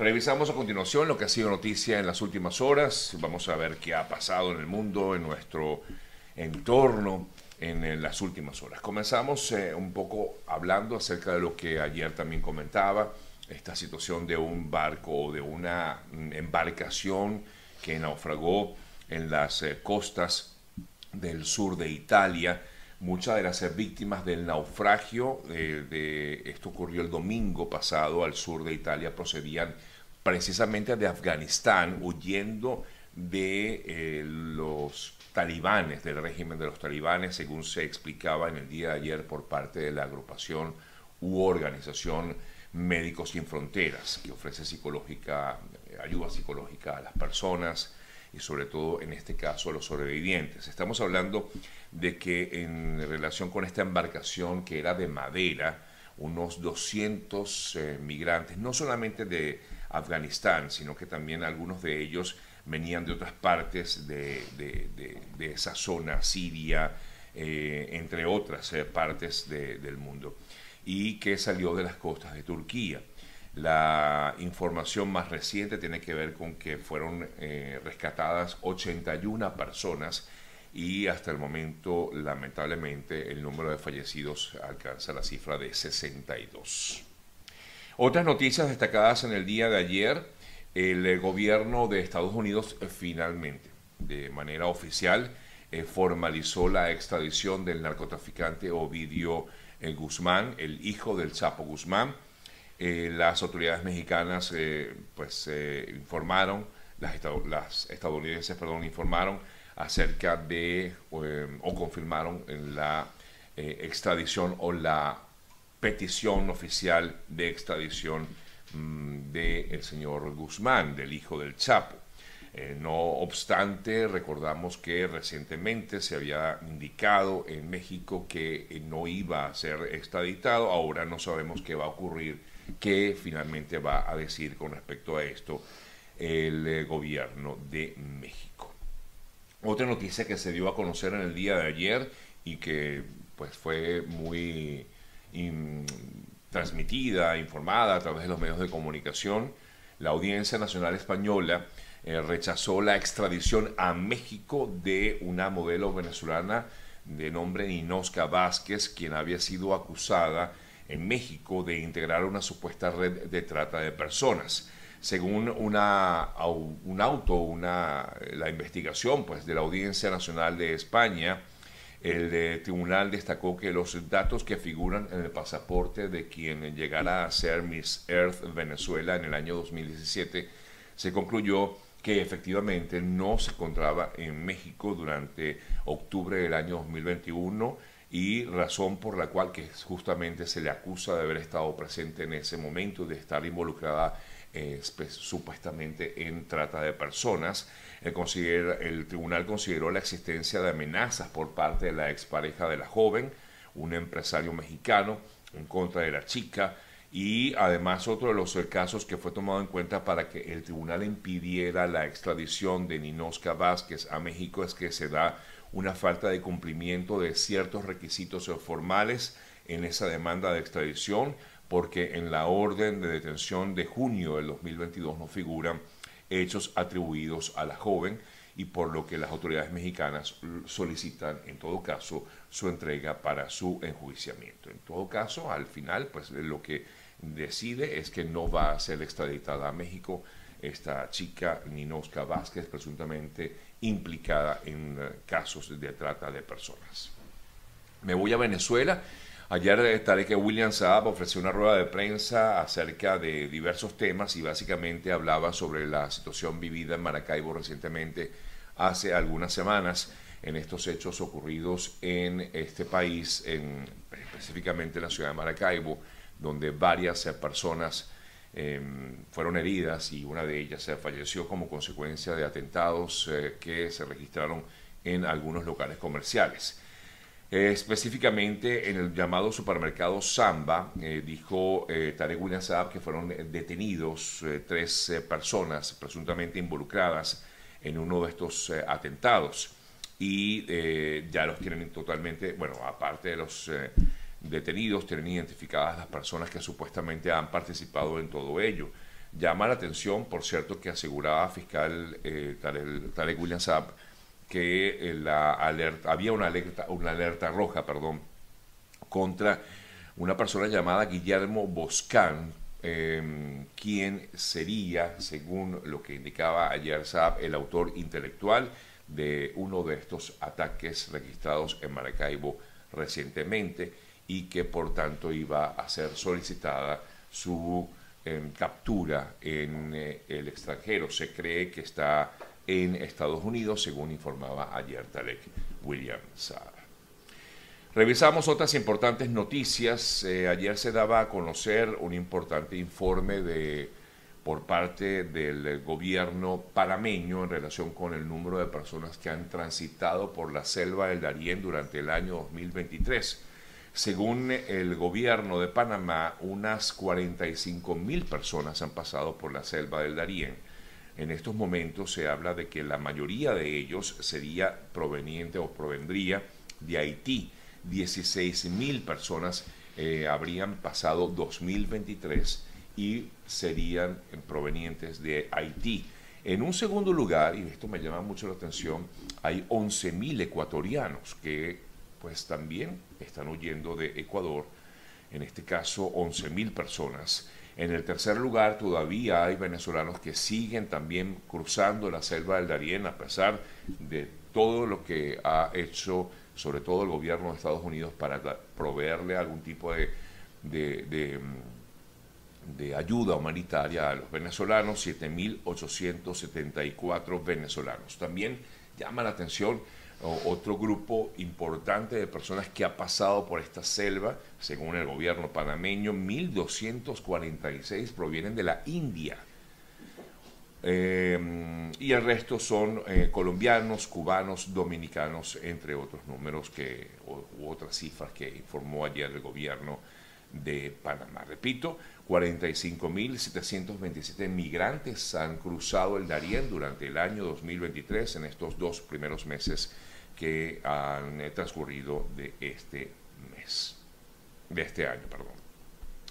Revisamos a continuación lo que ha sido noticia en las últimas horas. Vamos a ver qué ha pasado en el mundo, en nuestro entorno en las últimas horas. Comenzamos eh, un poco hablando acerca de lo que ayer también comentaba, esta situación de un barco o de una embarcación que naufragó en las eh, costas del sur de Italia. Muchas de las víctimas del naufragio, eh, de, esto ocurrió el domingo pasado al sur de Italia, procedían precisamente de Afganistán, huyendo de eh, los talibanes, del régimen de los talibanes, según se explicaba en el día de ayer por parte de la agrupación u organización Médicos Sin Fronteras, que ofrece psicológica, ayuda psicológica a las personas y sobre todo en este caso a los sobrevivientes. Estamos hablando de que en relación con esta embarcación que era de madera, unos 200 eh, migrantes, no solamente de Afganistán, sino que también algunos de ellos venían de otras partes de, esa zona, Siria, eh, entre otras eh, partes del mundo, y que salió de las costas de Turquía. La información más reciente tiene que ver con que fueron eh, rescatadas 81 personas y hasta el momento, lamentablemente, el número de fallecidos alcanza la cifra de 62. Otras noticias destacadas en el día de ayer, el eh, gobierno de Estados Unidos eh, finalmente, de manera oficial, eh, formalizó la extradición del narcotraficante Ovidio Guzmán, el hijo del Chapo Guzmán. las autoridades mexicanas pues informaron, las, las, estadounidenses perdón, informaron acerca de o confirmaron la extradición o la petición oficial de extradición mm, del señor Guzmán, del hijo del Chapo. Eh, no obstante, recordamos que recientemente se había indicado en México que eh, no iba a ser extraditado. Ahora no sabemos qué va a ocurrir, qué finalmente va a decir con respecto a esto el eh, gobierno de México. Otra noticia que se dio a conocer en el día de ayer y que pues fue muy transmitida, informada a través de los medios de comunicación, la Audiencia Nacional Española eh, rechazó la extradición a México de una modelo venezolana de nombre Ninosca Vázquez, quien había sido acusada en México de integrar una supuesta red de trata de personas. Según un auto, una, la investigación pues, de la Audiencia Nacional de España, el eh, tribunal destacó que los datos que figuran en el pasaporte de quien llegara a ser Miss Earth Venezuela en el año 2017 se concluyó que efectivamente no se encontraba en México durante octubre del año 2021 y razón por la cual que justamente se le acusa de haber estado presente en ese momento, de estar involucrada eh, supuestamente en trata de personas. El, el tribunal consideró la existencia de amenazas por parte de la expareja de la joven, un empresario mexicano, en contra de la chica, y además otro de los casos que fue tomado en cuenta para que el tribunal impidiera la extradición de Ninosca Vázquez a México es que se da una falta de cumplimiento de ciertos requisitos formales en esa demanda de extradición, porque en la orden de detención de junio del 2022 no figuran hechos atribuidos a la joven y por lo que las autoridades mexicanas solicitan en todo caso su entrega para su enjuiciamiento. En todo caso, al final, pues lo que decide es que no va a ser extraditada a México esta chica Ninosca Vázquez, presuntamente implicada en eh, casos de trata de personas. Me voy a Venezuela Ayer eh, que William Saab ofreció una rueda de prensa acerca de diversos temas y básicamente hablaba sobre la situación vivida en Maracaibo recientemente hace algunas semanas en estos hechos ocurridos en este país, en, específicamente en la ciudad de Maracaibo, donde varias eh, personas em, fueron heridas y una de ellas se falleció como consecuencia de atentados eh, que se registraron en algunos locales comerciales. Eh, específicamente en el llamado supermercado Samba, eh, dijo eh, Tarek Saab que fueron detenidos tres personas presuntamente involucradas en uno de estos atentados y ya los tienen totalmente, bueno, aparte de los detenidos, tienen identificadas las personas que supuestamente han participado en todo ello. Llama la atención, por cierto, que aseguraba fiscal eh, Tarek, William que la alerta, había una alerta, una alerta roja perdón, contra una persona llamada Guillermo Boscán, em, quien sería, según lo que indicaba ayer Saab, el autor intelectual de uno de estos ataques registrados en Maracaibo recientemente y que por tanto iba a ser solicitada su em, captura en eh, el extranjero. Se cree que está en Estados Unidos, según informaba ayer Tarek William Saab. Revisamos otras importantes noticias. Eh, ayer se daba a conocer un importante informe de, por parte del gobierno panameño en relación con el número de personas que han transitado por la selva del Darién durante el año 2023. Según el gobierno de Panamá, unas 45 mil personas han pasado por la selva del Darién. En estos momentos se habla de que la mayoría de ellos sería proveniente o provendría de Haití 16 mil personas eh, habrían pasado 2023 y serían provenientes de Haití. En un segundo lugar, y esto me llama mucho la atención, hay 11 mil ecuatorianos que pues también están huyendo de Ecuador, en este caso 11 mil personas. En el tercer lugar, todavía hay venezolanos que siguen también cruzando la selva del Darién a pesar de todo lo que ha hecho sobre todo el gobierno de Estados Unidos, para proveerle algún tipo de, de, de, ayuda humanitaria a los venezolanos, 7.874 venezolanos. También llama la atención otro grupo importante de personas que ha pasado por esta selva, según el gobierno panameño, 1.246 provienen de la India. Eh, y el resto son eh, colombianos, cubanos, dominicanos, entre otros números que, u otras cifras que informó ayer el gobierno de Panamá. Repito, 45.727 migrantes han cruzado el Darién durante el año 2023 en estos dos primeros meses que han transcurrido de este mes, de este año, perdón.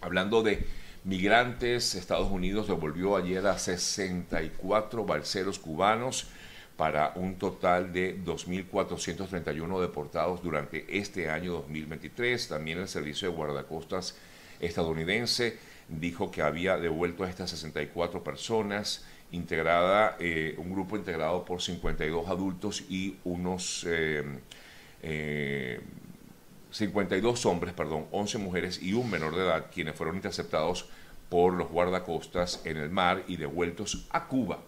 Hablando de migrantes. Estados Unidos devolvió ayer a 64 balseros cubanos para un total de 2.431 deportados durante este año 2023. También el Servicio de Guardacostas estadounidense dijo que había devuelto a estas 64 personas, integrada, eh, un grupo integrado por 52 adultos y unos eh, eh, 52 hombres, perdón, 11 mujeres y un menor de edad, quienes fueron interceptados por los guardacostas en el mar y devueltos a Cuba.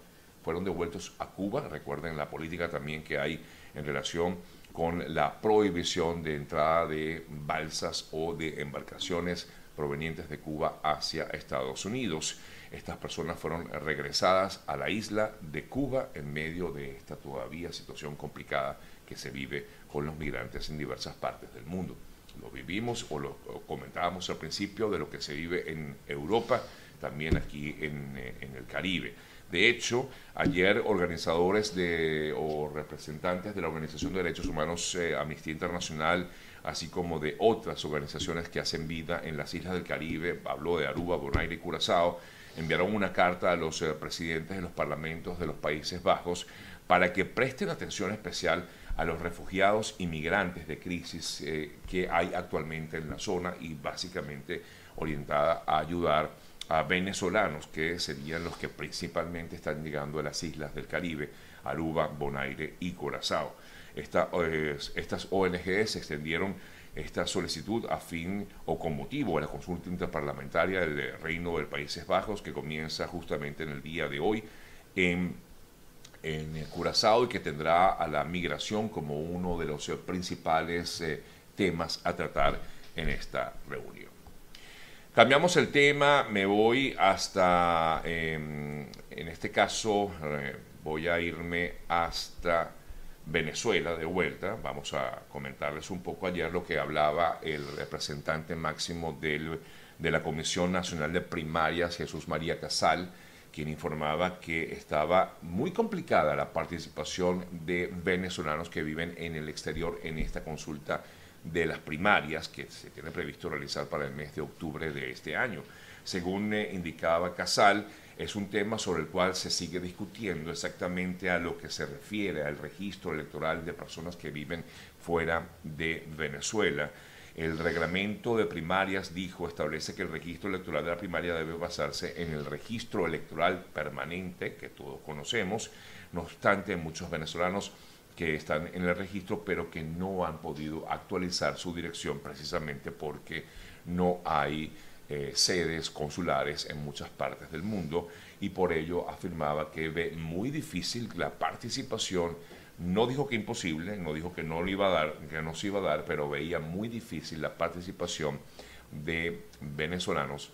Fueron devueltos a Cuba, recuerden la política también que hay en relación con la prohibición de entrada de balsas o de embarcaciones provenientes de Cuba hacia Estados Unidos. Estas personas fueron regresadas a la isla de Cuba en medio de esta todavía situación complicada que se vive con los migrantes en diversas partes del mundo. Lo vivimos o lo comentábamos al principio de lo que se vive en Europa, también aquí en, eh, el Caribe. De hecho, ayer organizadores de, o representantes de la Organización de Derechos Humanos eh, Amnistía Internacional, así como de otras organizaciones que hacen vida en las islas del Caribe, habló de Aruba, Bonaire y Curazao, enviaron una carta a los eh, presidentes de los parlamentos de los Países Bajos para que presten atención especial a los refugiados inmigrantes de crisis eh, que hay actualmente en la zona y básicamente orientada a ayudar a venezolanos que serían los que principalmente están llegando a las islas del Caribe, Aruba, Bonaire y Curazao. Eh, estas ONGs extendieron esta solicitud a fin o con motivo de la consulta interparlamentaria del Reino de Países Bajos que comienza justamente en el día de hoy en en Curazao y que tendrá a la migración como uno de los principales eh, temas a tratar en esta reunión. Cambiamos el tema, me voy hasta, em, en este caso, eh, voy a irme hasta Venezuela de vuelta. Vamos a comentarles un poco ayer lo que hablaba el representante máximo del, de la Comisión Nacional de Primarias, Jesús María Casal, quien informaba que estaba muy complicada la participación de venezolanos que viven en el exterior en esta consulta de las primarias que se tiene previsto realizar para el mes de octubre de este año. Según eh, indicaba Casal, es un tema sobre el cual se sigue discutiendo exactamente a lo que se refiere al registro electoral de personas que viven fuera de Venezuela. El reglamento de primarias dijo, establece que el registro electoral de la primaria debe basarse en el registro electoral permanente que todos conocemos. No obstante, muchos venezolanos que están en el registro, pero que no han podido actualizar su dirección precisamente porque no hay eh, sedes consulares en muchas partes del mundo y por ello afirmaba que ve muy difícil la participación. No dijo que imposible, no dijo que no, le iba a dar, que no se iba a dar, pero veía muy difícil la participación de venezolanos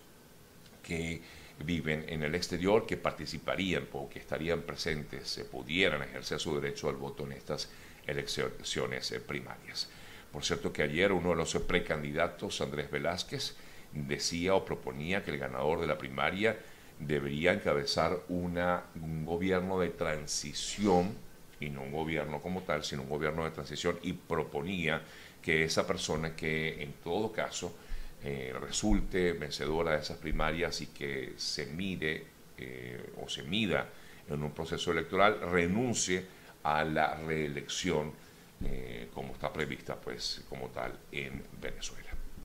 que viven en el exterior, que participarían o que estarían presentes, se pudieran ejercer su derecho al voto en estas elecciones eh, primarias. Por cierto que ayer uno de los precandidatos, Andrés Velázquez, decía o proponía que el ganador de la primaria debería encabezar una, un gobierno de transición, y no un gobierno como tal, sino un gobierno de transición, y proponía que esa persona que en todo caso eh, resulte vencedora de esas primarias y que se mide eh, o se mida en un proceso electoral, renuncie a la reelección eh, como está prevista pues como tal en Venezuela.